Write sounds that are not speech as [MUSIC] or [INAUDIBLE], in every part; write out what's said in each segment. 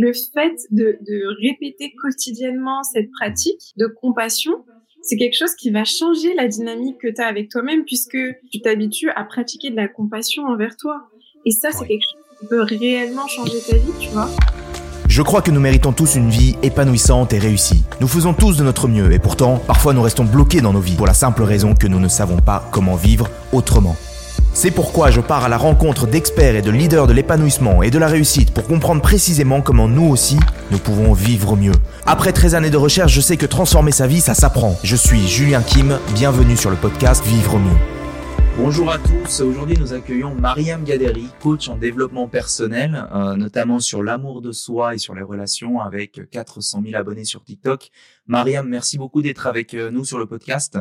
le fait de, de répéter quotidiennement cette pratique de compassion, c'est quelque chose qui va changer la dynamique que tu as avec toi-même puisque tu t'habitues à pratiquer de la compassion envers toi. Et ça, c'est quelque chose qui peut réellement changer ta vie, tu vois. Je crois que nous méritons tous une vie épanouissante et réussie. Nous faisons tous de notre mieux et pourtant, parfois nous restons bloqués dans nos vies pour la simple raison que nous ne savons pas comment vivre autrement. C'est pourquoi je pars à la rencontre d'experts et de leaders de l'épanouissement et de la réussite pour comprendre précisément comment nous aussi, nous pouvons vivre mieux. Après 13 années de recherche, je sais que transformer sa vie, ça s'apprend. Je suis Julien Kim, bienvenue sur le podcast Vivre mieux. Bonjour à tous, aujourd'hui nous accueillons Mariam Gaderi, coach en développement personnel, euh, notamment sur l'amour de soi et sur les relations avec 400 000 abonnés sur TikTok. Mariam, merci beaucoup d'être avec euh, nous sur le podcast.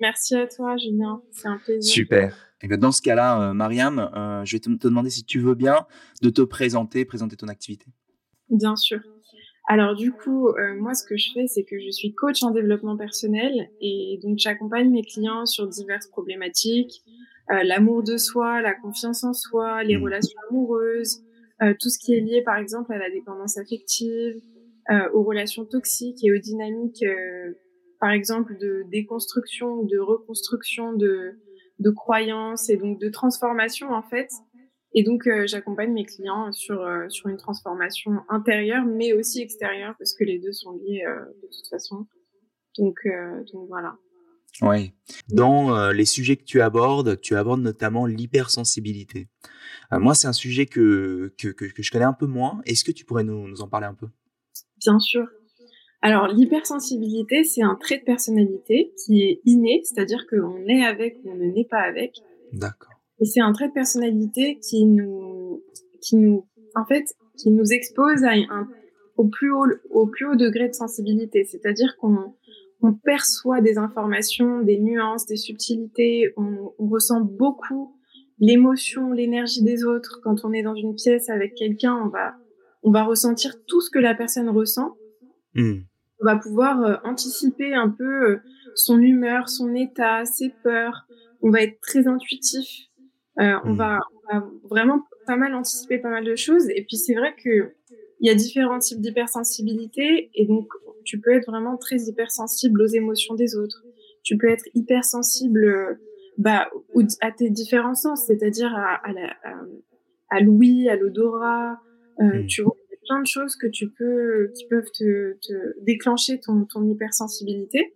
Merci à toi Julien, c'est un plaisir. Super. Et bien dans ce cas-là, euh, Mariam, je vais te, te, demander si tu veux bien de te présenter, présenter ton activité. Bien sûr. Alors du coup, euh, moi ce que je fais, c'est que je suis coach en développement personnel et donc j'accompagne mes clients sur diverses problématiques, euh, l'amour de soi, la confiance en soi, les mmh. relations amoureuses, euh, tout ce qui est lié par exemple à la dépendance affective, aux relations toxiques et aux dynamiques, par exemple de déconstruction, de reconstruction de, de croyances et donc de transformation en fait et donc, euh, j'accompagne mes clients sur, euh, sur une transformation intérieure, mais aussi extérieure, parce que les deux sont liés euh, de toute façon. Donc, donc voilà. Oui. Dans les sujets que tu abordes, tu abordes notamment l'hypersensibilité. moi, c'est un sujet que, que, que, que, je connais un peu moins. Est-ce que tu pourrais nous, nous en parler un peu? Bien sûr. Alors, l'hypersensibilité, c'est un trait de personnalité qui est inné, c'est-à-dire qu'on est avec ou on ne naît pas avec. D'accord. Et c'est un trait de personnalité qui nous, qui nous, en fait, qui nous expose à un, au plus haut, au plus haut degré de sensibilité. C'est-à-dire qu'on on perçoit des informations, des nuances, des subtilités. On, on ressent beaucoup l'émotion, l'énergie des autres. Quand on est dans une pièce avec quelqu'un, on va, on va ressentir tout ce que la personne ressent. Mmh. On va pouvoir euh, anticiper un peu euh, son humeur, son état, ses peurs. On va être très intuitif. Euh, on, va, on, va, vraiment pas mal anticiper pas mal de choses. Et puis c'est vrai que il y a différents types d'hypersensibilité et donc tu peux être vraiment très hypersensible aux émotions des autres. Tu peux être hypersensible euh, bah, à tes différents sens, c'est-à-dire à, à, l'ouïe, à l'odorat. Euh, mmh. Tu vois, plein de choses que tu peux, qui peuvent te, te déclencher ton, ton hypersensibilité.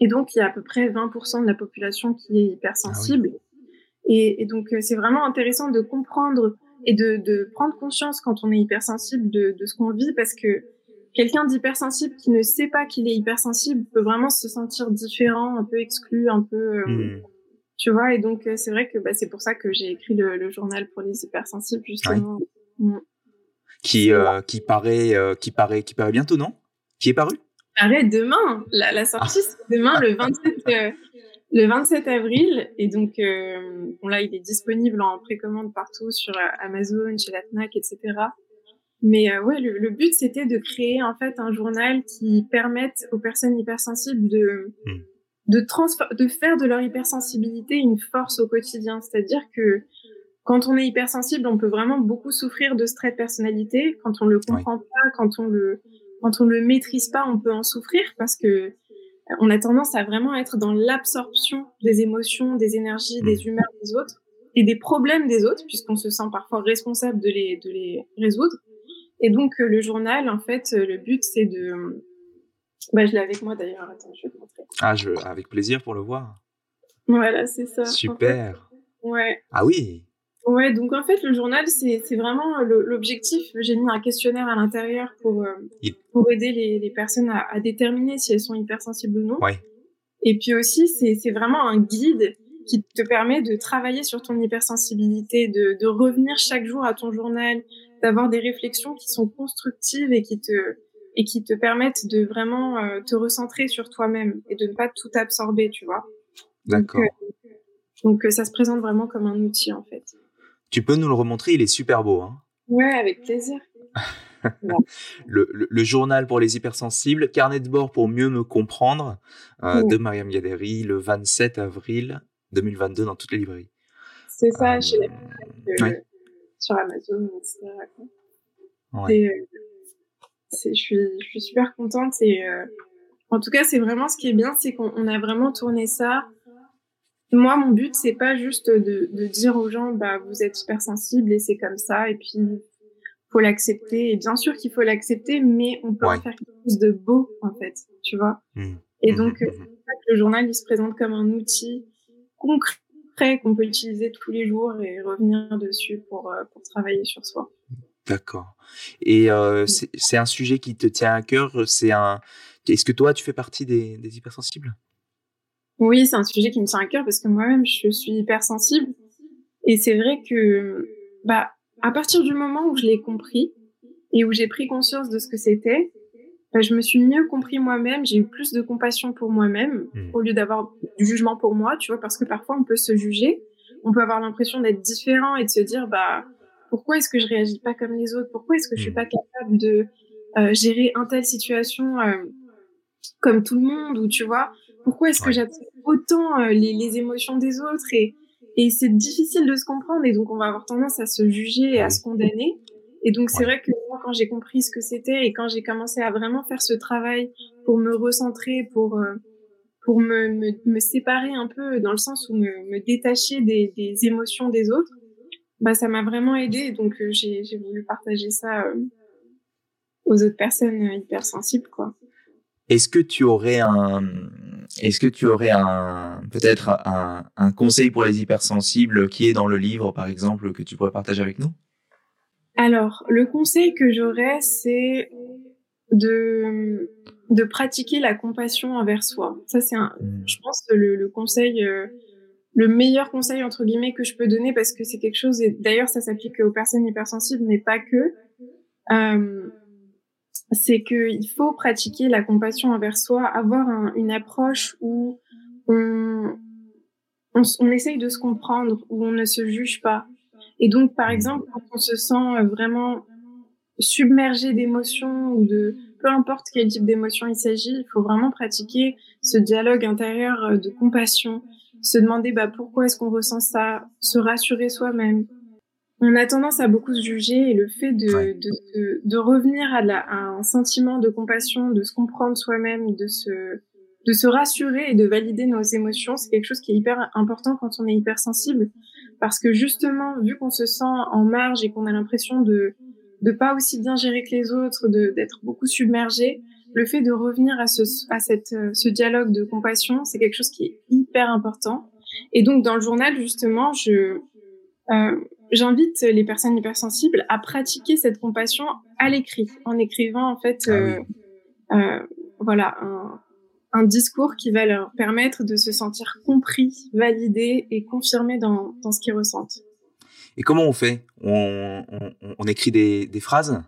Et donc, il y a à peu près 20% de la population qui est hypersensible. Ah et, et donc, euh, c'est vraiment intéressant de comprendre et de, de, prendre conscience quand on est hypersensible de, de ce qu'on vit parce que quelqu'un d'hypersensible qui ne sait pas qu'il est hypersensible peut vraiment se sentir différent, un peu exclu, un peu, euh, mmh. tu vois. Et donc, euh, c'est vrai que bah, c'est pour ça que j'ai écrit le, le, journal pour les hypersensibles, justement. Mmh. Qui, euh, qui, paraît, qui, paraît, qui paraît bientôt, non? Qui est paru? Paraît demain. La, la sortie, ah. c'est demain, le 27, le 27 avril. Et donc, euh, bon, là, il est disponible en précommande partout sur euh, Amazon, chez la FNAC, etc. Mais euh, ouais, le, but, c'était de créer en fait un journal qui permette aux personnes hypersensibles de, hmm. de, de faire de leur hypersensibilité une force au quotidien. C'est-à-dire que quand on est hypersensible, on peut vraiment beaucoup souffrir de stress de personnalité. Quand on le comprend pas, quand on le, quand on le maîtrise pas, on peut en souffrir parce que on a tendance à vraiment être dans l'absorption des émotions, des énergies, des mmh. humeurs des autres et des problèmes des autres, puisqu'on se sent parfois responsable de les, de les résoudre. Et donc, euh, le journal, en fait, euh, le but, c'est de... Bah, je l'ai avec moi d'ailleurs. Attends, je vais te montrer. Ah, je... avec plaisir pour le voir. Voilà, c'est ça. Super. ouais. Ah oui. Ouais, donc en fait, le journal, c'est vraiment l'objectif. J'ai mis un questionnaire à l'intérieur pour, euh, pour aider les, les personnes à, à, déterminer si elles sont hypersensibles ou non. Ouais. Et puis aussi, c'est vraiment un guide qui te permet de travailler sur ton hypersensibilité, de, de revenir chaque jour à ton journal, d'avoir des réflexions qui sont constructives et qui te, et qui te permettent de vraiment euh, te recentrer sur toi-même et de ne pas tout absorber, tu vois. D'accord. Donc, euh, donc ça se présente vraiment comme un outil, en fait. Tu peux nous le remontrer, il est super beau. Hein ouais, avec plaisir. [LAUGHS] le, le, journal pour les hypersensibles, carnet de bord pour mieux me comprendre, euh, de Mariam Gaderi, le 27 avril 2022 dans toutes les librairies. C'est ça, euh, chez euh, sur Amazon, etc. Ouais. je suis, je suis super contente et en tout cas, c'est vraiment ce qui est bien, c'est qu'on a vraiment tourné ça. Moi, mon but, c'est pas juste de, de, dire aux gens, bah, vous êtes hypersensible et c'est comme ça, et puis faut l'accepter. Et bien sûr qu'il faut l'accepter, mais on peut en faire quelque chose de beau, en fait, tu vois. Mmh. Et mmh, donc, mmh, le journal, il se présente comme un outil concret qu'on peut utiliser tous les jours et revenir dessus pour, euh, pour travailler sur soi. D'accord. Et euh, c'est un sujet qui te tient à cœur. C'est un. Est-ce que toi, tu fais partie des, des hypersensibles? Oui, c'est un sujet qui me tient à cœur parce que moi-même, je suis hypersensible. Et c'est vrai que, bah, à partir du moment où je l'ai compris et où j'ai pris conscience de ce que c'était, bah, je me suis mieux compris moi-même. J'ai eu plus de compassion pour moi-même mmh. au lieu d'avoir du jugement pour moi, tu vois, parce que parfois on peut se juger, on peut avoir l'impression d'être différent et de se dire, bah pourquoi est-ce que je réagis pas comme les autres? Pourquoi est-ce que je suis hmm. pas capable de euh, gérer un telle situation euh, comme tout le monde Ou tu vois, pourquoi est-ce que j'absorbe autant euh, les, les, émotions des autres Et, et c'est difficile de se comprendre. Et donc, on va avoir tendance à se juger et à se condamner. Et donc, c'est vrai que moi, quand j'ai compris ce que c'était et quand j'ai commencé à vraiment faire ce travail pour me recentrer, pour pour me, me, me, séparer un peu dans le sens où me, me détacher des, des émotions des autres, bah, ça m'a vraiment aidé. Donc, euh, j'ai voulu partager ça euh, aux autres personnes euh, hypersensibles, quoi. Est-ce que tu aurais un, est-ce que tu aurais un, peut-être un, un, conseil pour les hypersensibles qui est dans le livre, par exemple, que tu pourrais partager avec nous? Alors, le conseil que j'aurais, c'est de, de pratiquer la compassion envers soi. Ça, c'est un, mmh. je pense, le, le conseil le meilleur conseil entre guillemets que je peux donner parce que c'est quelque chose et d'ailleurs ça s'applique aux personnes hypersensibles mais pas que euh, c'est que il faut pratiquer la compassion envers soi avoir une approche où on, essaye de se comprendre où on ne se juge pas. Et donc par exemple quand on se sent vraiment submergé d'émotions ou de peu importe quel type d'émotion il s'agit il faut vraiment pratiquer ce dialogue intérieur de compassion. Se demander bah, pourquoi est-ce qu'on ressent ça, se rassurer soi-même. On a tendance à beaucoup se juger et le fait de, de, de, revenir à, la, à, un sentiment de compassion, de se comprendre soi-même, de se, de se rassurer et de valider nos émotions, c'est quelque chose qui est hyper important quand on est hypersensible. Parce que justement, vu qu'on se sent en marge et qu'on a l'impression de de pas aussi bien gérer que les autres, d'être beaucoup submergé, le fait de revenir à ce, à cette, ce dialogue de compassion, c'est quelque chose qui est hyper important. Et donc, dans le journal, justement, je, euh, j'invite les personnes hypersensibles à pratiquer cette compassion à l'écrit, en écrivant, en fait, ah euh, euh, voilà, un, un, discours qui va leur permettre de se sentir compris, validé et confirmé dans, dans ce qu'ils ressentent. Et comment on fait? On, on, on, écrit des, des phrases?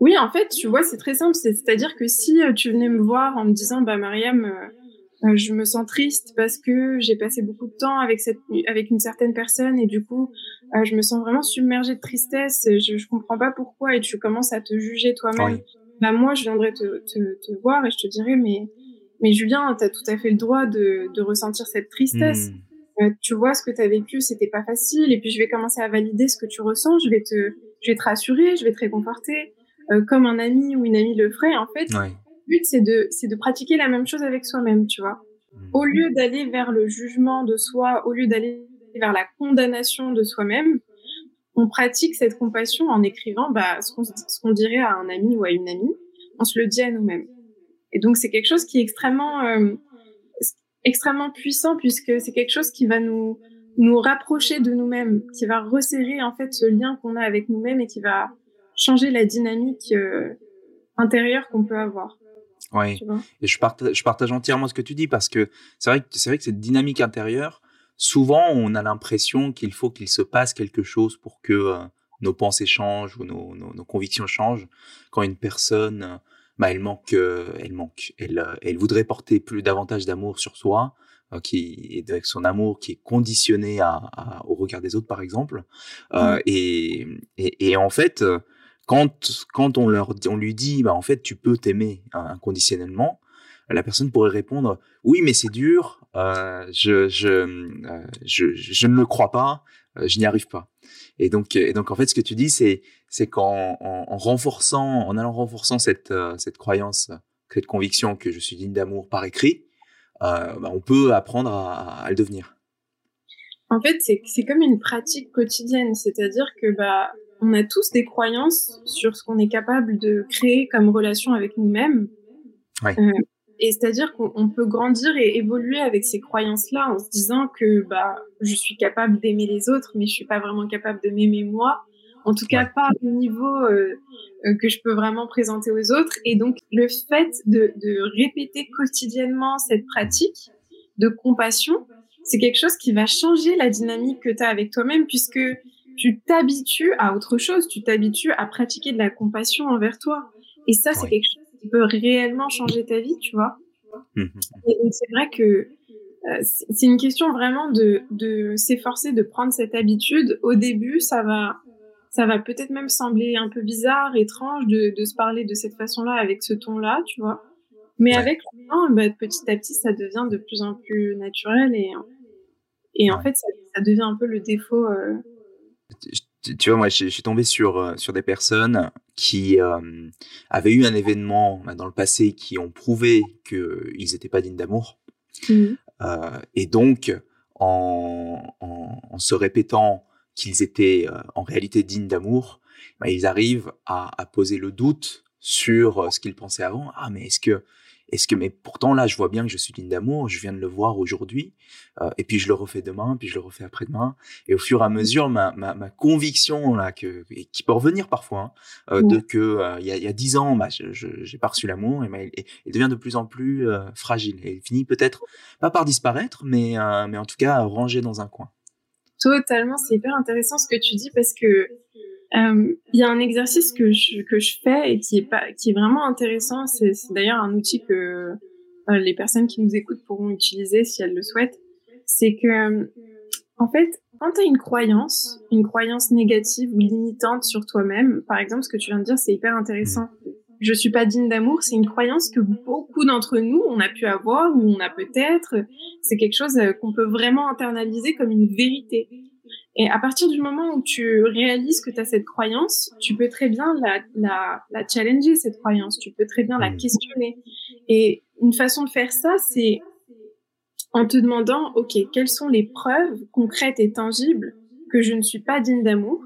Oui, en fait, tu vois, c'est très simple. C'est-à-dire que si euh, tu venais me voir en me disant, bah, Mariam, euh, euh, je me sens triste parce que j'ai passé beaucoup de temps avec cette, avec une certaine personne et du coup, je me sens vraiment submergée de tristesse. Je, je comprends pas pourquoi et tu commences à te juger toi-même. Bah, moi, je viendrais te, te, te, voir et je te dirais, mais, mais Julien, tu as tout à fait le droit de, de ressentir cette tristesse. Hmm. tu vois, ce que tu as vécu, c'était pas facile. Et puis, je vais commencer à valider ce que tu ressens. Je vais te, je vais te rassurer, je vais te réconforter. Euh, comme un ami ou une amie le ferait, en fait, but, c'est de, c'est de pratiquer la même chose avec soi-même, tu vois. Mmh. Au lieu d'aller vers le jugement de soi, au lieu d'aller vers la condamnation de soi-même, on pratique cette compassion en écrivant bah, ce, qu'on, ce qu'on dirait à un ami ou à une amie, on se le dit à nous-mêmes. Et donc, c'est quelque chose qui est extrêmement, euh, extrêmement puissant puisque c'est quelque chose qui va nous, nous rapprocher de nous-mêmes, qui va resserrer en fait ce lien qu'on a avec nous-mêmes et qui va changer la dynamique euh, intérieure qu'on peut avoir. Oui, et je partage, je partage entièrement ce que tu dis parce que c'est vrai que c'est vrai que cette dynamique intérieure, souvent on a l'impression qu'il faut qu'il se passe quelque chose pour que euh, nos pensées changent ou nos, nos, convictions changent. Quand une personne, bah, elle manque, euh, elle manque, elle, elle voudrait porter plus davantage d'amour sur soi, qui est avec son amour qui est conditionné à, au regard des autres par exemple, mmh. et, et, et, en fait quand, quand on, leur, on lui dit, bah, en fait, tu peux t'aimer inconditionnellement, la personne pourrait répondre, oui, mais c'est dur, euh, je, euh, je, je, ne le crois pas, je n'y arrive pas. Et donc, et donc en fait, ce que tu dis, c'est c'est qu'en en, renforçant, en allant renforçant cette cette croyance, cette conviction que je suis digne d'amour par écrit, bah, on peut apprendre à, à le devenir. En fait, c'est comme une pratique quotidienne, c'est-à-dire que bah on a tous des croyances sur ce qu'on est capable de créer comme relation avec nous-mêmes. Euh, et c'est-à-dire qu'on peut grandir et évoluer avec ces croyances-là en se disant que bah je suis capable d'aimer les autres, mais je suis pas vraiment capable de m'aimer moi. En tout cas, pas au niveau euh, euh, que je peux vraiment présenter aux autres. Et donc, le fait de, de répéter quotidiennement cette pratique de compassion, c'est quelque chose qui va changer la dynamique que tu as avec toi-même puisque tu t'habitues à autre chose, tu t'habitues à pratiquer de la compassion envers toi. Et ça, c'est quelque chose qui peut réellement changer ta vie, tu vois. Mmh, mmh. Et c'est vrai que euh, c'est une question vraiment de, de s'efforcer de prendre cette habitude. Au début, ça va, ça va peut-être même sembler un peu bizarre, étrange de, de se parler de cette façon-là avec ce ton-là, tu vois. Mais avec le temps, bah, petit à petit, ça devient de plus en plus naturel et, et en fait, ça, ça devient un peu le défaut. Euh, tu vois, moi, je, suis tombé sur, euh, sur des personnes qui euh, avaient eu un événement bah, dans le passé qui ont prouvé qu'ils n'étaient pas dignes d'amour. Mmh. Euh, et donc, en, en, en, se répétant qu'ils étaient en réalité dignes d'amour, bah, ils arrivent à, à, poser le doute sur ce qu'ils pensaient avant. Ah, mais est-ce que est-ce que, mais pourtant là, je vois bien que je suis digne d'amour, je viens de le voir aujourd'hui, euh, et puis je le refais demain, puis je le refais après-demain, et au fur et à mesure, ma, ma, ma conviction là, que, qui peut revenir parfois, hein, euh, de que euh, il y, a, y a dix ans, bah, je j'ai pas reçu l'amour, et, bah, et, devient de plus en plus euh, fragile, et il finit peut-être pas par disparaître, mais mais en tout cas rangé dans un coin. Totalement, c'est hyper intéressant ce que tu dis parce que euh, il y a un exercice que je, que je fais et qui est, pas, qui est vraiment intéressant. C'est d'ailleurs un outil que euh, les personnes qui nous écoutent pourront utiliser si elles le souhaitent. C'est que, en fait, quand tu as une croyance, une croyance négative ou limitante sur toi-même, par exemple, ce que tu viens de dire, c'est hyper intéressant. Je suis pas digne d'amour, c'est une croyance que beaucoup d'entre nous, on a pu avoir ou on a peut-être. C'est quelque chose euh, qu'on peut vraiment internaliser comme une vérité. Et à partir du moment où tu réalises que tu as cette croyance, tu peux très bien la, la, la, challenger, cette croyance. Tu peux très bien la mmh. questionner. Et une façon de faire ça, c'est en te demandant, OK, quelles sont les preuves concrètes et tangibles que je ne suis pas digne d'amour?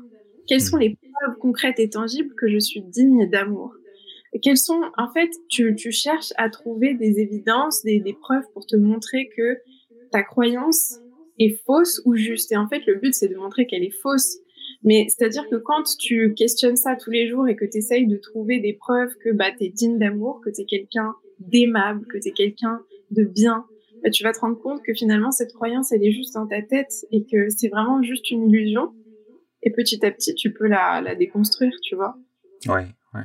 Quelles sont mmh. les preuves concrètes et tangibles que je suis digne d'amour? Quelles sont, en fait, tu, tu cherches à trouver des évidences, des, des preuves pour te montrer que ta croyance est fausse ou juste. Et en fait, le but, c'est de montrer qu'elle est fausse. Mais c'est-à-dire que quand tu questionnes ça tous les jours et que tu essayes de trouver des preuves que bah, tu es digne d'amour, que tu es quelqu'un d'aimable, que tu es quelqu'un de bien, bah, tu vas te rendre compte que finalement, cette croyance, elle est juste dans ta tête et que c'est vraiment juste une illusion. Et petit à petit, tu peux la, la déconstruire, tu vois. Ouais, ouais.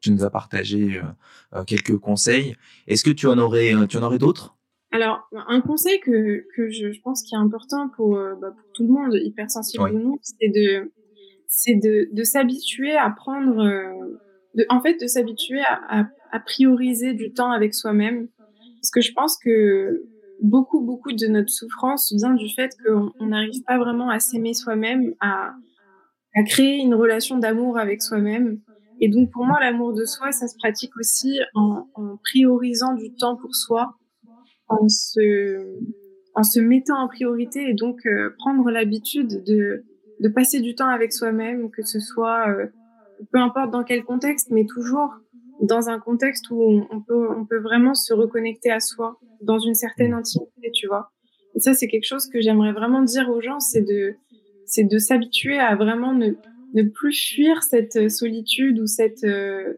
Tu nous as partagé euh, euh, quelques conseils. Est-ce que tu en aurais, euh, tu en aurais d'autres? Alors, un conseil que, que je, je pense qui est important pour, euh, bah, pour tout le monde, hypersensible ou non, c'est de, c'est de, de s'habituer à prendre, euh, de, en fait, de s'habituer à, à, à, prioriser du temps avec soi-même. Parce que je pense que beaucoup, beaucoup de notre souffrance vient du fait qu'on n'arrive pas vraiment à s'aimer soi-même, à, à créer une relation d'amour avec soi-même. Et donc, pour moi, l'amour de soi, ça se pratique aussi en, en priorisant du temps pour soi en se, en se mettant en priorité et donc euh, prendre l'habitude de, de passer du temps avec soi-même, que ce soit euh, peu importe dans quel contexte, mais toujours dans un contexte où on, peut, on peut vraiment se reconnecter à soi, dans une certaine intimité, tu vois. Et ça, c'est quelque chose que j'aimerais vraiment dire aux gens, c'est de, c'est de s'habituer à vraiment ne, ne plus fuir cette solitude ou cette, euh,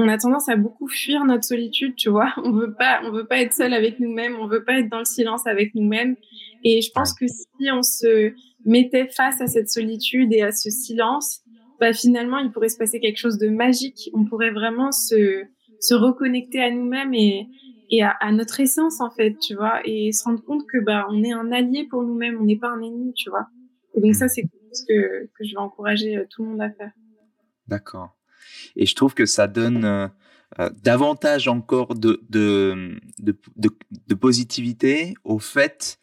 on a tendance à beaucoup fuir notre solitude, tu vois. On veut pas, on veut pas être seul avec nous-mêmes, on veut pas être dans le silence avec nous-mêmes. Et je pense que si on se mettait face à cette solitude et à ce silence, bah finalement, il pourrait se passer quelque chose de magique. On pourrait vraiment se, se reconnecter à nous-mêmes et, et à, notre essence, en fait, tu vois, et se rendre compte que, bah, on est un allié pour nous-mêmes, on n'est pas un ennemi, tu vois. Et donc ça, c'est ce que, que je vais encourager euh, tout le monde à faire. D'accord. Et je trouve que ça donne euh, euh, davantage encore de, de, de, positivité au fait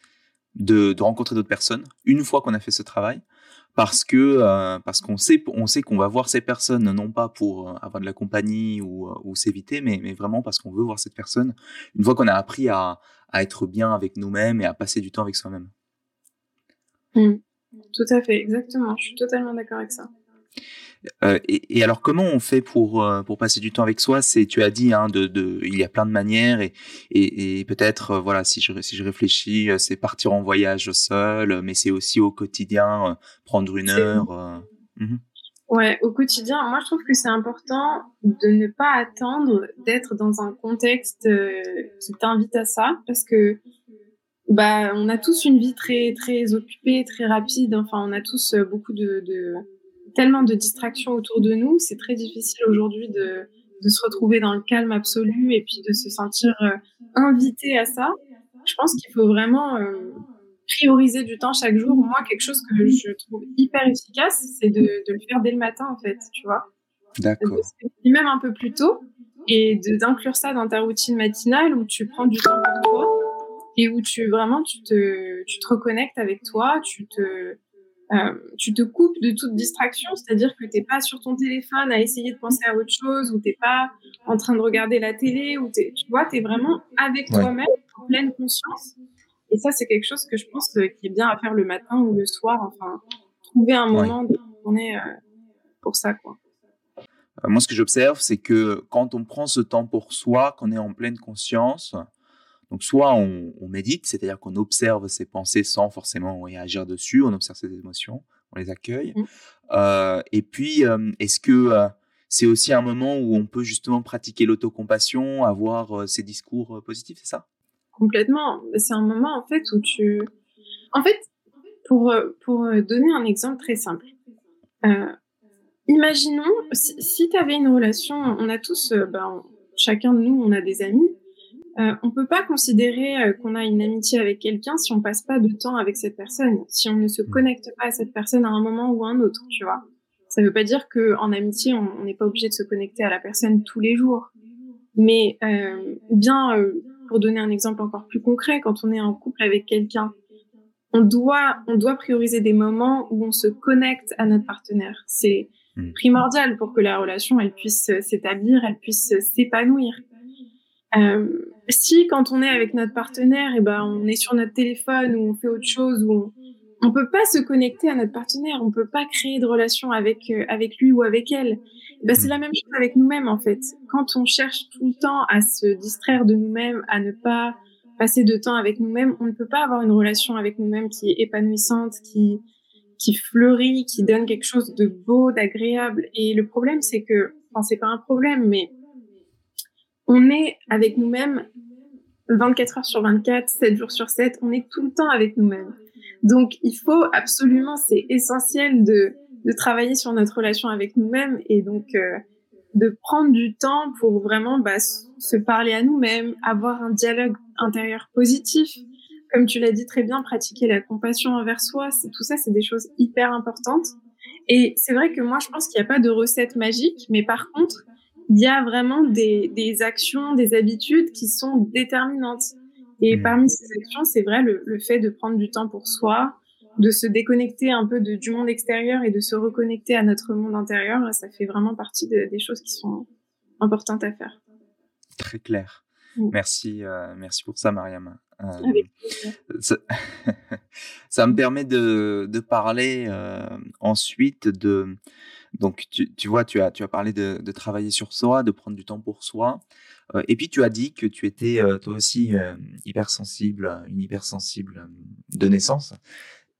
de, rencontrer d'autres personnes une fois qu'on a fait ce travail parce que euh, parce qu'on sait on sait qu'on va voir ces personnes non pas pour avoir de la compagnie ou, s'éviter mais mais vraiment parce qu'on veut voir cette personne une fois qu'on a appris à, à être bien avec nous-mêmes et à passer du temps avec soi-même. Mmh. Tout à fait, exactement. Je suis totalement d'accord avec ça. Euh, et, et, alors, comment on fait pour euh, pour passer du temps avec soi? C'est, tu as dit, hein, de, de, il y a plein de manières et et, et peut-être, euh, voilà, si je si je réfléchis, c'est partir en voyage seul, mais c'est aussi au quotidien prendre une heure. Mmh. Ouais, au quotidien, moi je trouve que c'est important de ne pas attendre d'être dans un contexte qui t'invite à ça, parce que bah on a tous une vie très très occupée, très rapide. Enfin, on a tous beaucoup de, de tellement de distractions autour de nous, c'est très difficile aujourd'hui de, de, se retrouver dans le calme absolu et puis de se sentir euh, invité à ça. Je pense qu'il faut vraiment euh, prioriser du temps chaque jour. Moi, quelque chose que je trouve hyper efficace, c'est de, de, le faire dès le matin, en fait, tu vois. D'accord. Même un peu plus tôt et d'inclure ça dans ta routine matinale où tu prends du temps pour toi et où tu vraiment tu te, tu te reconnectes avec toi, tu te euh, tu te coupes de toute distraction, c'est-à-dire que t'es pas sur ton téléphone à essayer de penser à autre chose, ou t'es pas en train de regarder la télé, ou tu vois, t'es vraiment avec toi-même, en pleine conscience. Et ça, c'est quelque chose que je pense euh, qui est bien à faire le matin ou le soir. Enfin, trouver un moment de journée euh, pour ça, quoi. Moi, ce que j'observe, c'est que quand on prend ce temps pour soi, qu'on est en pleine conscience, donc soit on, on médite, c'est-à-dire qu'on observe ses pensées sans forcément réagir dessus, on observe ses émotions, on les accueille. Mmh. Euh, et puis, euh, est-ce que euh, c'est aussi un moment où on peut justement pratiquer l'autocompassion, avoir ces discours positifs, c'est ça? Complètement. C'est un moment en fait où tu... En fait, pour, pour donner un exemple très simple, imaginons si, si tu avais une relation, on a tous, ben, chacun de nous, on a des amis, euh, on peut pas considérer euh, qu'on a une amitié avec quelqu'un si on passe pas de temps avec cette personne, si on ne se connecte pas à cette personne à un moment ou à un autre, tu vois. Ça veut pas dire que en amitié, on n'est pas obligé de se connecter à la personne tous les jours. Mais euh, bien, euh, pour donner un exemple encore plus concret, quand on est en couple avec quelqu'un, on doit, on doit prioriser des moments où on se connecte à notre partenaire. C'est hmm. primordial pour que la relation, elle puisse s'établir, elle puisse s'épanouir. Euh, si quand on est avec notre partenaire, et eh ben on est sur notre téléphone ou on fait autre chose ou on, on peut pas se connecter à notre partenaire, on peut pas créer de relation avec euh, avec lui ou avec elle. Eh ben c'est la même chose avec nous-mêmes en fait. Quand on cherche tout le temps à se distraire de nous-mêmes, à ne pas passer de temps avec nous-mêmes, on ne peut pas avoir une relation avec nous-mêmes qui est épanouissante, qui qui fleurit, qui donne quelque chose de beau, d'agréable. Et le problème c'est que, enfin c'est pas un problème, mais on est avec nous-mêmes 24 heures sur 24, 7 jours sur 7, on est tout le temps avec nous-mêmes. Donc, il faut absolument, c'est essentiel de, de travailler sur notre relation avec nous-mêmes et donc euh, de prendre du temps pour vraiment bah, se parler à nous-mêmes, avoir un dialogue intérieur positif. Comme tu l'as dit très bien, pratiquer la compassion envers soi, c'est tout ça, c'est des choses hyper importantes. Et c'est vrai que moi, je pense qu'il n'y a pas de recette magique, mais par contre, il y a vraiment des, des, actions, des habitudes qui sont déterminantes. Et mmh. parmi ces actions, c'est vrai le, le, fait de prendre du temps pour soi, de se déconnecter un peu de, du monde extérieur et de se reconnecter à notre monde intérieur, ça fait vraiment partie de, des choses qui sont importantes à faire. Très clair. Mmh. Merci, euh, merci pour ça, Mariam. Euh, ça, [LAUGHS] ça, me permet de, de parler euh, ensuite de donc, tu, tu, vois, tu as, tu as parlé de, de, travailler sur soi, de prendre du temps pour soi. Euh, et puis, tu as dit que tu étais euh, toi aussi euh, hypersensible, une hypersensible euh, de naissance.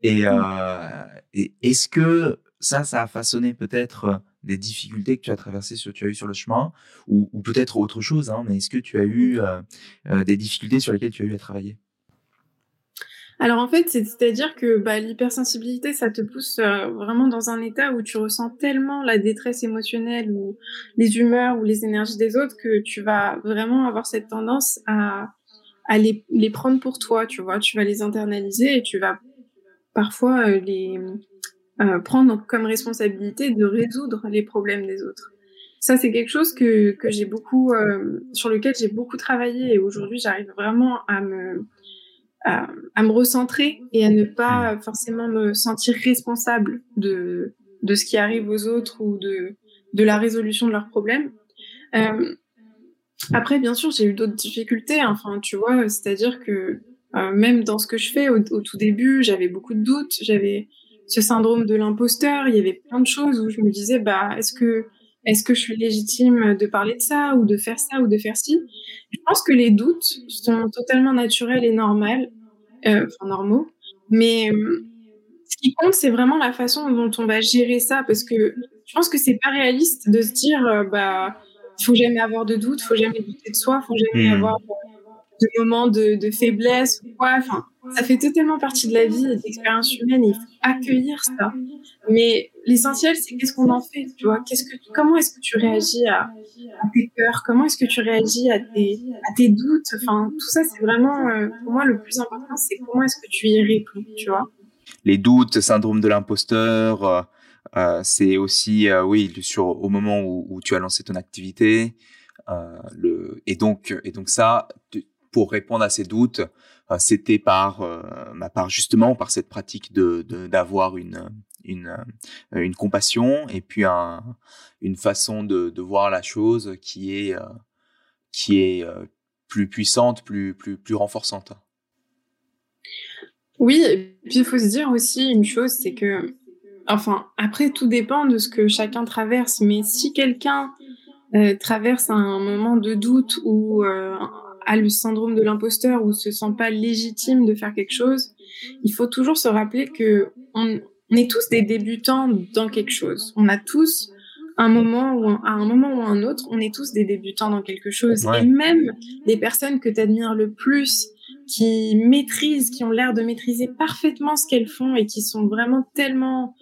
Et, euh, et est-ce que ça, ça a façonné peut-être des difficultés que tu as traversées, que tu as eu sur le chemin, ou, ou peut-être autre chose, hein, mais est-ce que tu as eu des difficultés sur lesquelles tu as eu à travailler? Alors en fait, c'est-à-dire que bah, l'hypersensibilité, ça te pousse euh, vraiment dans un état où tu ressens tellement la détresse émotionnelle ou les humeurs ou les énergies des autres que tu vas vraiment avoir cette tendance à, à les, les prendre pour toi, tu vois. Tu vas les internaliser et tu vas parfois euh, les euh, prendre comme responsabilité de résoudre les problèmes des autres. Ça, c'est quelque chose que, que j'ai beaucoup, euh, sur lequel j'ai beaucoup travaillé et aujourd'hui, j'arrive vraiment à me à, à, me recentrer et à ne pas forcément me sentir responsable de, de ce qui arrive aux autres ou de, de la résolution de leurs problèmes. Euh, après, bien sûr, j'ai eu d'autres difficultés. Enfin, tu vois, c'est-à-dire que euh, même dans ce que je fais au, au tout début, j'avais beaucoup de doutes. J'avais ce syndrome de l'imposteur. Il y avait plein de choses où je me disais, bah, est-ce que est-ce que je suis légitime de parler de ça ou de faire ça ou de faire ci? Je pense que les doutes sont totalement naturels et normaux, euh, enfin normaux. Mais euh, ce qui compte, c'est vraiment la façon dont on va gérer ça, parce que je pense que c'est pas réaliste de se dire, euh, bah, faut jamais avoir de doute, faut jamais douter de soi, faut jamais mmh. avoir de moments de, de, faiblesse ou quoi. Enfin, ça fait totalement partie de la vie et de l'expérience humaine. Et il faut accueillir ça. Mais l'essentiel, c'est qu'est-ce qu'on en fait, tu vois? Qu'est-ce que, comment est-ce que tu réagis à, tes peurs? Comment est-ce que tu réagis à tes, à tes doutes? Enfin, tout ça, c'est vraiment, euh, pour moi, le plus important, c'est comment est-ce que tu y réponds, tu vois? Les doutes, syndrome de l'imposteur. Euh, euh c'est aussi, oui, sur au moment où, tu as lancé ton activité, le et donc et donc ça, pour répondre à ces doutes, c'était par part justement par cette pratique de d'avoir une une, euh, une compassion et puis un, une façon de, de voir la chose qui est qui est plus puissante, plus plus plus renforçante. Oui, et puis il faut se dire aussi une chose, c'est que, enfin, après tout dépend de ce que chacun traverse, mais si quelqu'un traverse un moment de doute ou euh, a le syndrome de l'imposteur ou se sent pas légitime de faire quelque chose, il faut toujours se rappeler que est tous des débutants dans quelque chose. On a tous un moment ou à un moment ou un autre, on est tous des débutants dans quelque chose. Et même les personnes que tu admires le plus, qui maîtrisent, qui ont l'air de maîtriser parfaitement ce qu'elles font et qui sont vraiment tellement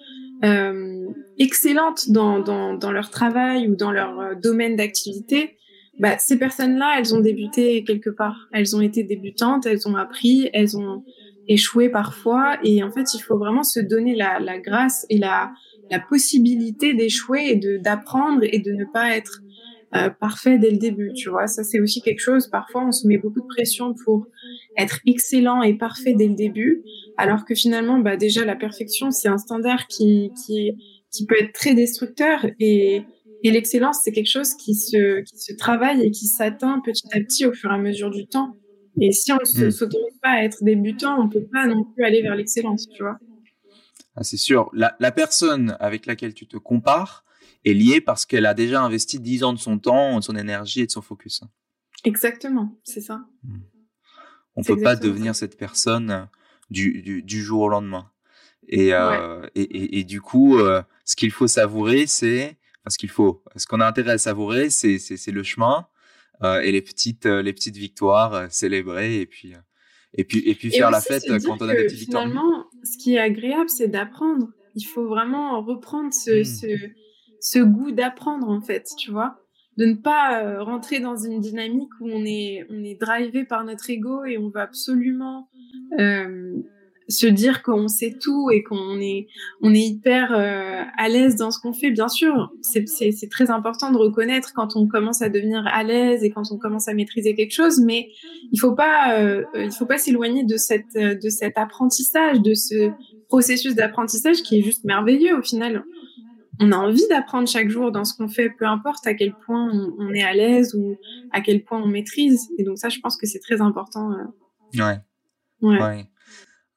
euh, excellentes dans, dans, dans, leur travail ou dans leur euh, domaine d'activité, bah, ces personnes-là, elles ont débuté quelque part. Elles ont été débutantes, elles ont appris, elles ont échoué parfois. Et en fait, il faut vraiment se donner la, la grâce et la, la possibilité d'échouer et de d'apprendre et de ne pas être euh, parfait dès le début. Tu vois, ça c'est aussi quelque chose. Parfois, on se met beaucoup de pression pour être excellent et parfait dès le début, alors que finalement, bah déjà la perfection, c'est un standard qui qui qui peut être très destructeur et et l'excellence, c'est quelque chose qui se, qui se travaille et qui s'atteint petit à petit au fur et à mesure du temps. Et si on ne hmm. s'autorise pas à être débutant, on peut pas non plus aller vers l'excellence, tu vois. Ah, c'est sûr. La, la, personne avec laquelle tu te compares est liée parce qu'elle a déjà investi 10 ans de son temps, de son énergie et de son focus. Exactement, c'est ça. Hmm. On ne peut pas devenir cette personne du, du, du, jour au lendemain. Et, euh, et, et, et, du coup, euh, ce qu'il faut savourer, c'est ce qu'il faut. Ce qu'on a intérêt à savourer, c'est c'est le chemin et les petites euh, les petites victoires euh, célébrer et puis et puis et puis faire la fête quand on a des petites victoires. Finalement, ce qui est agréable, c'est d'apprendre. Il faut vraiment reprendre ce mmh. ce, ce goût d'apprendre en fait, tu vois, de ne pas rentrer dans une dynamique où on est on est drivé par notre ego et on veut absolument se dire qu'on sait tout et qu'on est on est hyper euh, à l'aise dans ce qu'on fait bien sûr c'est c'est très important de reconnaître quand on commence à devenir à l'aise et quand on commence à maîtriser quelque chose mais il faut pas euh, il faut pas s'éloigner de cette de cet apprentissage de ce processus d'apprentissage qui est juste merveilleux au final on a envie d'apprendre chaque jour dans ce qu'on fait peu importe à quel point on, on est à l'aise ou à quel point on maîtrise et donc ça je pense que c'est très important euh. ouais. ouais. ouais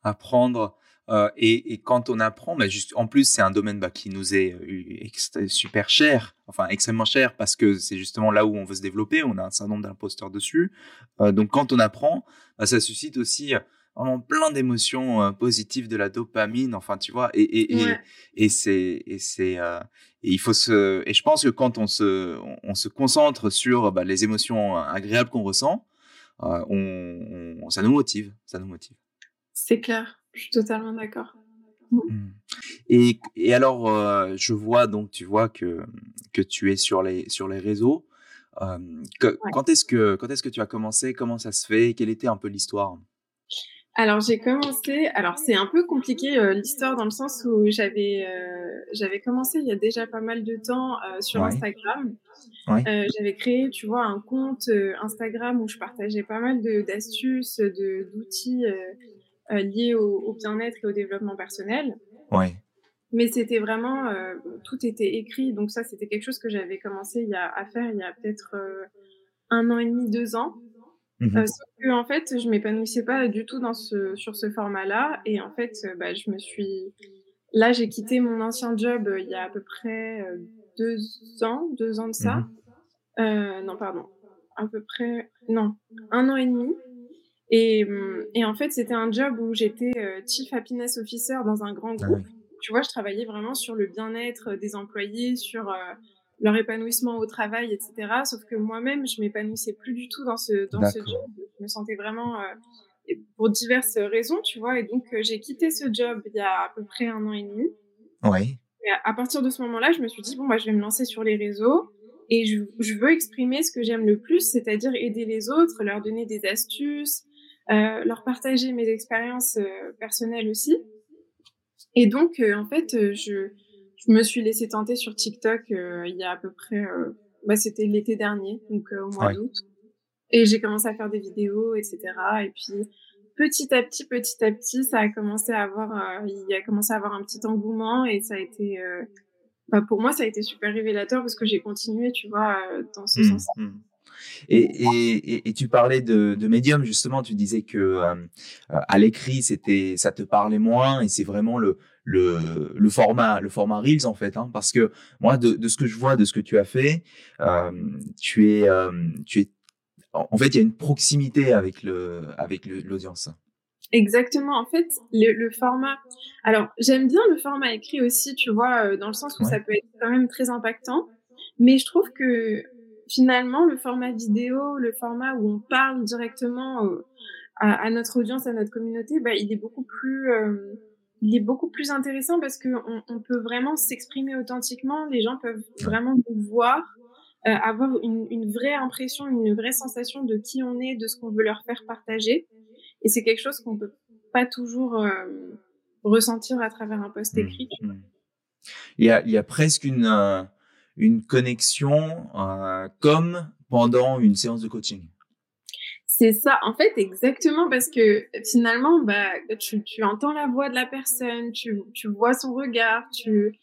apprendre. Euh, et, et, quand on apprend, bah juste, en plus, c'est un domaine bah, qui nous est euh, super cher, enfin extrêmement cher, parce que c'est justement là où on veut se développer. On a un certain nombre d'imposteurs dessus. Euh, donc, quand on apprend, bah, ça suscite aussi vraiment plein d'émotions positives, de la dopamine, enfin, tu vois. Et, et, et, et c'est, et c'est, il faut se, et je pense que quand on se, on, se concentre sur bah, les émotions agréables qu'on ressent, on, on, ça nous motive, ça nous motive. C'est clair, je suis totalement d'accord. Mm. Mm. Et, et, alors, euh, je vois donc, tu vois que, que tu es sur les, sur les réseaux. Euh, que, Quand est-ce que, quand est-ce que tu as commencé? Comment ça se fait? Quelle était un peu l'histoire? Alors j'ai commencé. Alors c'est un peu compliqué euh, l'histoire dans le sens où j'avais euh, j'avais commencé il y a déjà pas mal de temps euh, sur Instagram. j'avais créé, tu vois, un compte Instagram où je partageais pas mal de d'astuces, de d'outils liés au, au bien-être et au développement personnel. Ouais. Mais c'était vraiment tout était écrit, donc ça c'était quelque chose que j'avais commencé il y a, à faire il y a peut-être un an et demi, deux ans. Mmh euh, sauf que, en fait, je m'épanouissais pas du tout dans ce, sur ce format-là. Et en fait, euh, bah, je me suis. Là, j'ai quitté mon ancien job euh, il y a à peu près deux ans, deux ans de ça. Mmh non, pardon. À peu près. Non, un an et demi. Et, mmh, et en fait, c'était un job où j'étais Chief Happiness Officer dans un grand ah groupe. Tu vois, je travaillais vraiment sur le bien-être des employés, sur leur épanouissement au travail, etc. Sauf que moi-même, je m'épanouissais plus du tout dans ce dans ce job. Je me sentais vraiment euh, pour diverses raisons, tu vois. Et donc euh, j'ai quitté ce job il y a à peu près un an et demi. Oui. Et à, partir de ce moment-là, je me suis dit bon bah je vais me lancer sur les réseaux et je, je veux exprimer ce que j'aime le plus, c'est-à-dire aider les autres, leur donner des astuces, euh, leur partager mes expériences euh, personnelles aussi. Et donc en fait je je me suis laissé tenter sur TikTok euh, il y a à peu près, euh, bah, c'était l'été dernier, donc euh, au mois d'août. Et j'ai commencé à faire des vidéos, etc. Et puis petit à petit, petit à petit, ça a commencé à avoir, il a commencé à avoir un petit engouement et ça a été, bah, pour moi, ça a été super révélateur parce que j'ai continué, tu vois, dans ce mmh, sens. Mmh. Et, et, et, tu parlais de, de médium justement, tu disais que à l'écrit c'était, ça te parlait moins et c'est vraiment le, le, le format le format reels en fait hein, parce que moi de, de, ce que je vois de ce que tu as fait euh, tu es euh, tu es en fait il y a une proximité avec le avec l'audience Exactement. En fait, le, le format. Alors, j'aime bien le format écrit aussi, tu vois, euh, dans le sens où ça peut être quand même très impactant. Mais je trouve que finalement, le format vidéo, le format où on parle directement à, à, notre audience, à notre communauté, bah, il est beaucoup plus euh, il est beaucoup plus intéressant parce qu'on on peut vraiment s'exprimer authentiquement. Les gens peuvent vraiment nous voir, euh, avoir une, une, vraie impression, une vraie sensation de qui on est, de ce qu'on veut leur faire partager. Et c'est quelque chose qu'on peut pas toujours euh, ressentir à travers un post mmh, écrit. Mmh. Il, y a, il y a presque une, euh, une connexion comme pendant une séance de coaching. C'est ça, en fait, exactement, parce que finalement, bah, tu, tu entends la voix de la personne, tu, tu vois son regard, tu,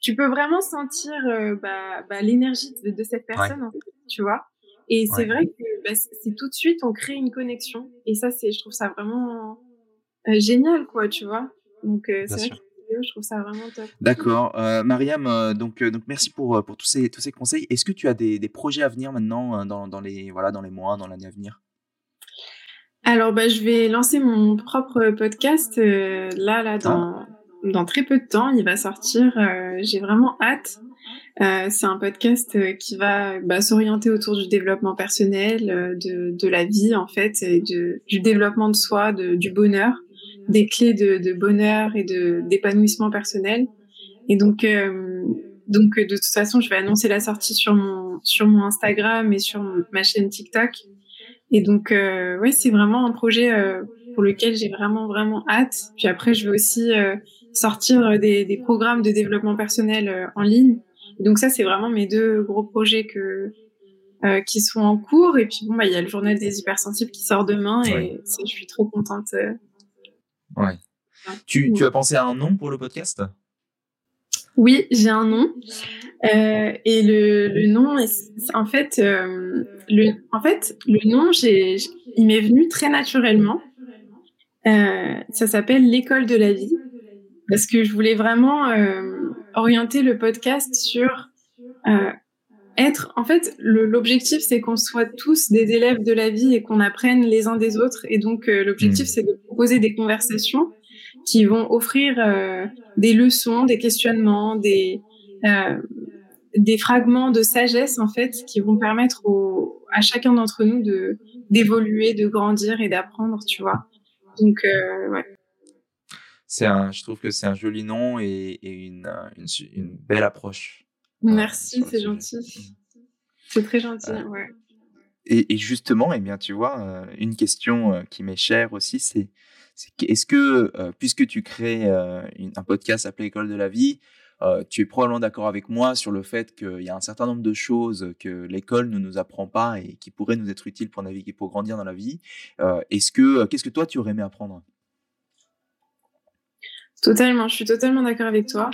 tu peux vraiment sentir euh, bah, bah, l'énergie de, de, cette personne, en fait, tu vois. Et c'est vrai que bah, c'est tout de suite, on crée une connexion. Et ça, c'est, je trouve ça vraiment euh, génial, quoi, tu vois. Donc, euh, c'est vrai que je trouve ça vraiment top. D'accord. Euh, Mariam, donc, donc merci pour, pour tous, ces, tous ces conseils. Est-ce que tu as des, des projets à venir maintenant dans, dans, les, voilà, dans les mois, dans l'année à venir? Alors, bah, je vais lancer mon propre podcast euh, là, là, dans, ah. dans très peu de temps. Il va sortir. Euh, j'ai vraiment hâte. Euh, c'est un podcast qui va bah, s'orienter autour du développement personnel, de, de la vie en fait, et de, du développement de soi, de, du bonheur, des clés de, de bonheur et de d'épanouissement personnel. Et donc, donc de toute façon, je vais annoncer la sortie sur mon sur mon Instagram et sur ma chaîne TikTok. Et donc, euh, ouais, c'est vraiment un projet euh, pour lequel j'ai vraiment, vraiment hâte. Puis après, je vais aussi euh, sortir des, des, programmes de développement personnel euh, en ligne. donc ça, c'est vraiment mes deux gros projets que euh, qui sont en cours. Et puis bon, bah, il y a le journal des hypersensibles qui sort demain et je suis trop contente. Ouais. Tu, tu as pensé à un nom pour le podcast? Oui, j'ai un nom. Euh, et le, le nom, en fait, euh, le, en fait, le nom, j'ai, il m'est venu très naturellement. Euh, ça s'appelle l'école de la vie, parce que je voulais vraiment orienter le podcast sur être. En fait, l'objectif, c'est qu'on soit tous des élèves de la vie et qu'on apprenne les uns des autres. Et donc, euh, l'objectif, mmh. c'est de proposer des conversations qui vont offrir euh, des leçons, des questionnements, des, euh, des fragments de sagesse en fait qui vont permettre au, à chacun d'entre nous de d'évoluer, de grandir et d'apprendre, tu vois. Donc euh, ouais. C'est un, je trouve que c'est un joli nom et, et une, une, une, belle approche. Merci, c'est gentil. C'est très gentil, ouais. et, justement, eh bien, tu vois, une question qui m'est chère aussi, c'est est-ce que, puisque tu crées un podcast appelé École de la vie, tu es probablement d'accord avec moi sur le fait qu'il y a un certain nombre de choses que l'école ne nous apprend pas et qui pourraient nous être utiles pour naviguer, pour grandir dans la vie. Est-ce que, qu'est-ce que toi tu aurais aimé apprendre? Totalement, je suis totalement d'accord avec toi.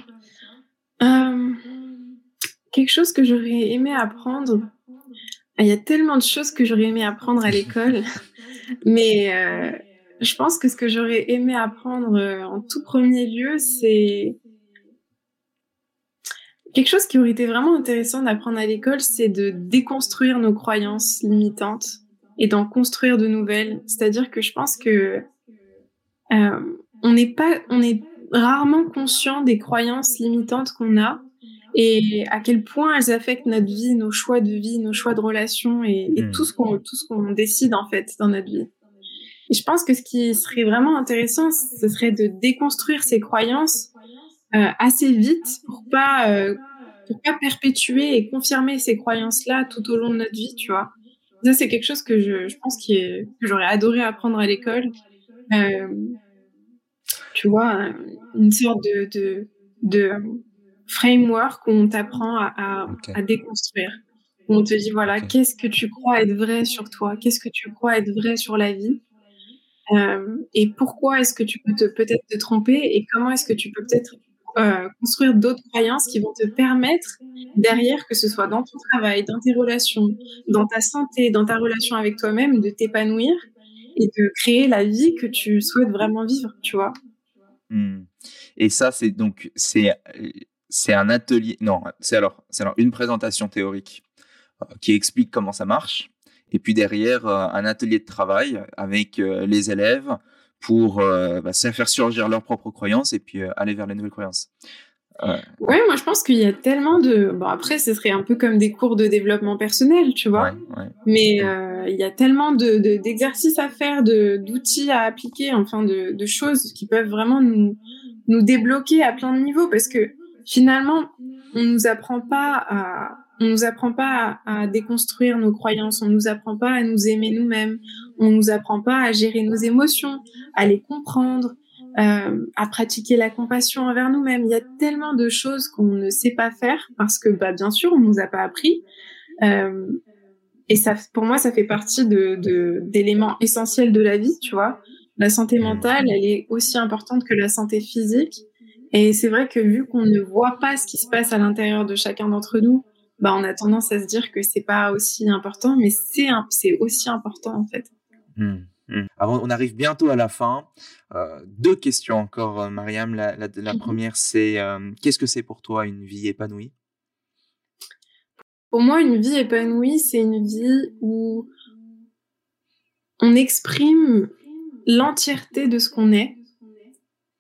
Quelque chose que j'aurais aimé apprendre. Il y a tellement de choses que j'aurais aimé apprendre à l'école, [LAUGHS] mais je pense que ce que j'aurais aimé apprendre euh, en tout premier lieu, c'est quelque chose qui aurait été vraiment intéressant d'apprendre à l'école, c'est de déconstruire nos croyances limitantes et d'en construire de nouvelles. C'est-à-dire que je pense que euh, on n'est pas, on est rarement conscient des croyances limitantes qu'on a et à quel point elles affectent notre vie, nos choix de vie, nos choix de relations et, et hmm. tout ce qu'on tout ce qu'on décide en fait dans notre vie. Et je pense que ce qui serait vraiment intéressant, ce serait de déconstruire ces croyances euh, assez vite pour pas euh, pour pas perpétuer et confirmer ces croyances-là tout au long de notre vie, tu vois. Ça, c'est quelque chose que je, je pense qui est, que j'aurais adoré apprendre à l'école. Euh, tu vois, une sorte de, de, de framework où on t'apprend à, à, à, déconstruire. Où on te dit, voilà, qu'est-ce que tu crois être vrai sur toi? Qu'est-ce que tu crois être vrai sur la vie? Euh, et pourquoi est-ce que tu peux peut-être te tromper? Et comment est-ce que tu peux peut-être euh, construire d'autres croyances qui vont te permettre derrière, que ce soit dans ton travail, dans tes relations, dans ta santé, dans ta relation avec toi-même, de t'épanouir et de créer la vie que tu souhaites vraiment vivre, tu vois? Hmm. Et ça, c'est donc c'est c'est un atelier. Non, c'est alors c'est alors une présentation théorique euh, qui explique comment ça marche et puis derrière euh, un atelier de travail avec euh, les élèves pour bah, faire surgir leurs propres croyances et puis aller vers les nouvelles croyances. Ouais. moi je pense qu'il y a tellement de. Bon, après, ce serait un peu comme des cours de développement personnel, tu vois. Mais il y a tellement d'exercices de, à faire, d'outils à appliquer, enfin de, de, choses qui peuvent vraiment nous, nous débloquer à plein de niveaux parce que finalement, on nous apprend pas à, on nous apprend pas à, déconstruire nos croyances, on nous apprend pas à nous aimer nous-mêmes, on nous apprend pas à gérer nos émotions, à les comprendre, euh, à pratiquer la compassion envers nous-mêmes. Il y a tellement de choses qu'on ne sait pas faire parce que, bah, bien sûr, on nous a pas appris. Euh, et ça, pour moi, ça fait partie de d'éléments essentiels de la vie, tu vois. La santé mentale, elle est aussi importante que la santé physique. Et c'est vrai que vu qu'on ne voit pas ce qui se passe à l'intérieur de chacun d'entre nous, bah, on a tendance à se dire que c'est pas aussi important, mais c'est c'est aussi important en fait. Mmh, mmh. Avant, on arrive bientôt à la fin. Euh, deux questions encore, euh, Mariam. La, la, mmh première, c'est euh, qu'est-ce que c'est pour toi une vie épanouie? Pour moi, une vie épanouie, c'est une vie où on exprime l'entièreté de ce qu'on est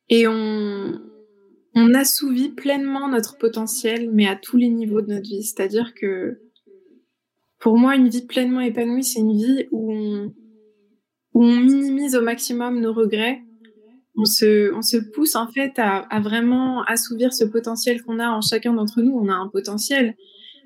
et on, on assouvit pleinement notre potentiel, mais à tous les niveaux de notre vie. C'est-à-dire que pour moi, une vie pleinement épanouie, c'est une vie où on, minimise au maximum nos regrets. On se, on se pousse en fait à, vraiment assouvir ce potentiel qu'on a en chacun d'entre nous. On a un potentiel,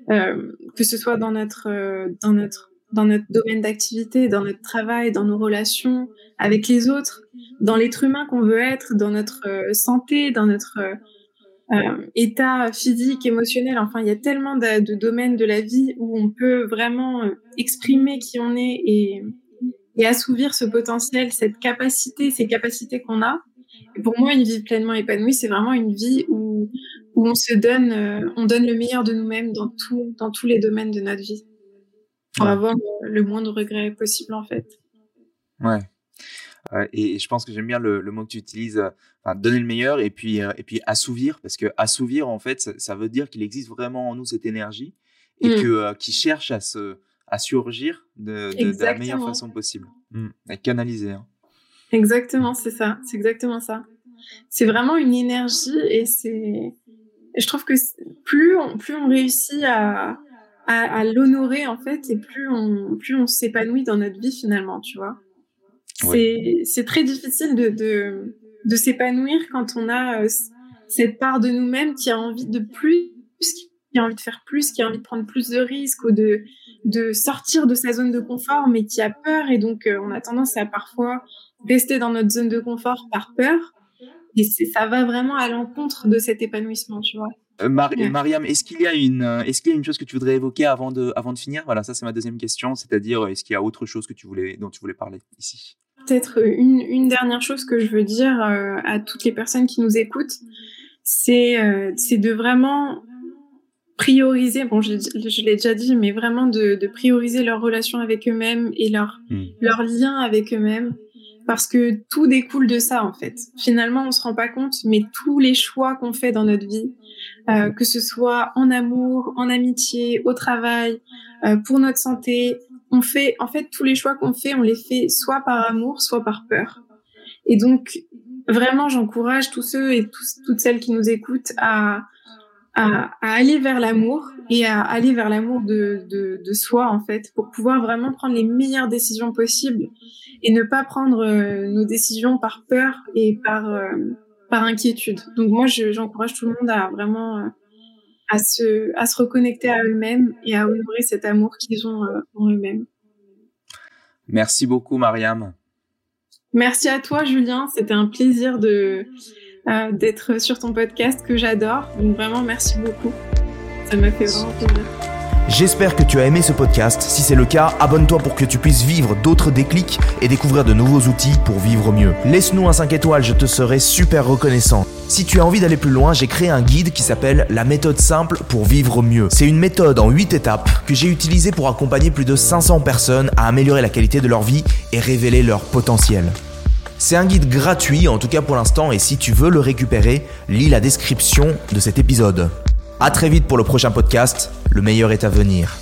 euh, que ce soit dans notre, euh, dans notre, dans notre domaine d'activité, dans notre travail, dans nos relations avec les autres dans l'être humain qu'on veut être, dans notre euh, santé, dans notre euh, euh, état physique, émotionnel. Enfin, il y a tellement de, domaines de la vie où on peut vraiment exprimer qui on est et, assouvir ce potentiel, cette capacité, ces capacités qu'on a. Pour moi, une vie pleinement épanouie, c'est vraiment une vie où, où on se donne, on donne le meilleur de nous-mêmes dans, dans tous les domaines de notre vie pour avoir le, le moins de regrets possible, en fait. Ouais, et, je pense que j'aime bien le, mot que tu utilises, euh, enfin, donner le meilleur et puis, euh, et puis assouvir, parce que assouvir, en fait, ça, veut dire qu'il existe vraiment en nous cette énergie et mmh. que, euh, qui cherche à, se, à surgir de, la meilleure façon possible, mmh. à canaliser. Hein. Exactement, c'est ça, c'est exactement ça. C'est vraiment une énergie et c'est. Je trouve que plus on, plus on réussit à, à, l'honorer en fait, et plus on, plus on s'épanouit dans notre vie finalement, tu vois. C'est très difficile de, de, de s'épanouir quand on a euh, cette part de nous-mêmes qui a envie de plus, qui a envie de faire plus, qui a envie de prendre plus de risques ou de, de sortir de sa zone de confort, mais qui a peur. Et donc, euh, on a tendance à parfois rester dans notre zone de confort par peur. Et ça va vraiment à l'encontre de cet épanouissement, tu vois. Euh, Mariam, est-ce qu'il y a une, euh, est-ce qu'il y a une chose que tu voudrais évoquer avant de, avant de finir? Voilà, ça c'est ma deuxième question, c'est-à-dire est-ce qu'il y a autre chose que tu voulais, dont tu voulais parler ici? Peut-être une, une, dernière chose que je veux dire à toutes les personnes qui nous écoutent, c'est, c'est de vraiment prioriser, bon, je, l'ai déjà dit, mais vraiment de, de, prioriser leur relation avec eux-mêmes et leur, hmm. leur lien avec eux-mêmes. Parce que tout découle de ça, en fait. Finalement, on se rend pas compte, mais tous les choix qu'on fait dans notre vie, euh, que ce soit en amour, en amitié, au travail, euh, pour notre santé, on fait, en fait, tous les choix qu'on fait, on les fait soit par amour, soit par peur. Et donc, vraiment, j'encourage tous ceux et toutes celles qui nous écoutent à, à, aller vers l'amour et à aller vers l'amour de, de, de, soi en fait pour pouvoir vraiment prendre les meilleures décisions possibles et ne pas prendre euh, nos décisions par peur et par euh, par inquiétude. Donc moi j'encourage tout le monde à vraiment euh, à se à se reconnecter à eux-mêmes et à honorer cet amour qu'ils ont en eux-mêmes. Merci beaucoup Mariam. Merci à toi Julien, c'était un plaisir de euh, d'être sur ton podcast que j'adore. Donc vraiment, merci beaucoup. Ça m'a fait vraiment plaisir. J'espère que tu as aimé ce podcast. Si c'est le cas, abonne-toi pour que tu puisses vivre d'autres déclics et découvrir de nouveaux outils pour vivre mieux. Laisse-nous un 5 étoiles, je te serai super reconnaissant. Si tu as envie d'aller plus loin, j'ai créé un guide qui s'appelle La méthode simple pour vivre mieux. C'est une méthode en 8 étapes que j'ai utilisée pour accompagner plus de 500 personnes à améliorer la qualité de leur vie et révéler leur potentiel. C'est un guide gratuit, en tout cas pour l'instant, et si tu veux le récupérer, lis la description de cet épisode. A très vite pour le prochain podcast, le meilleur est à venir.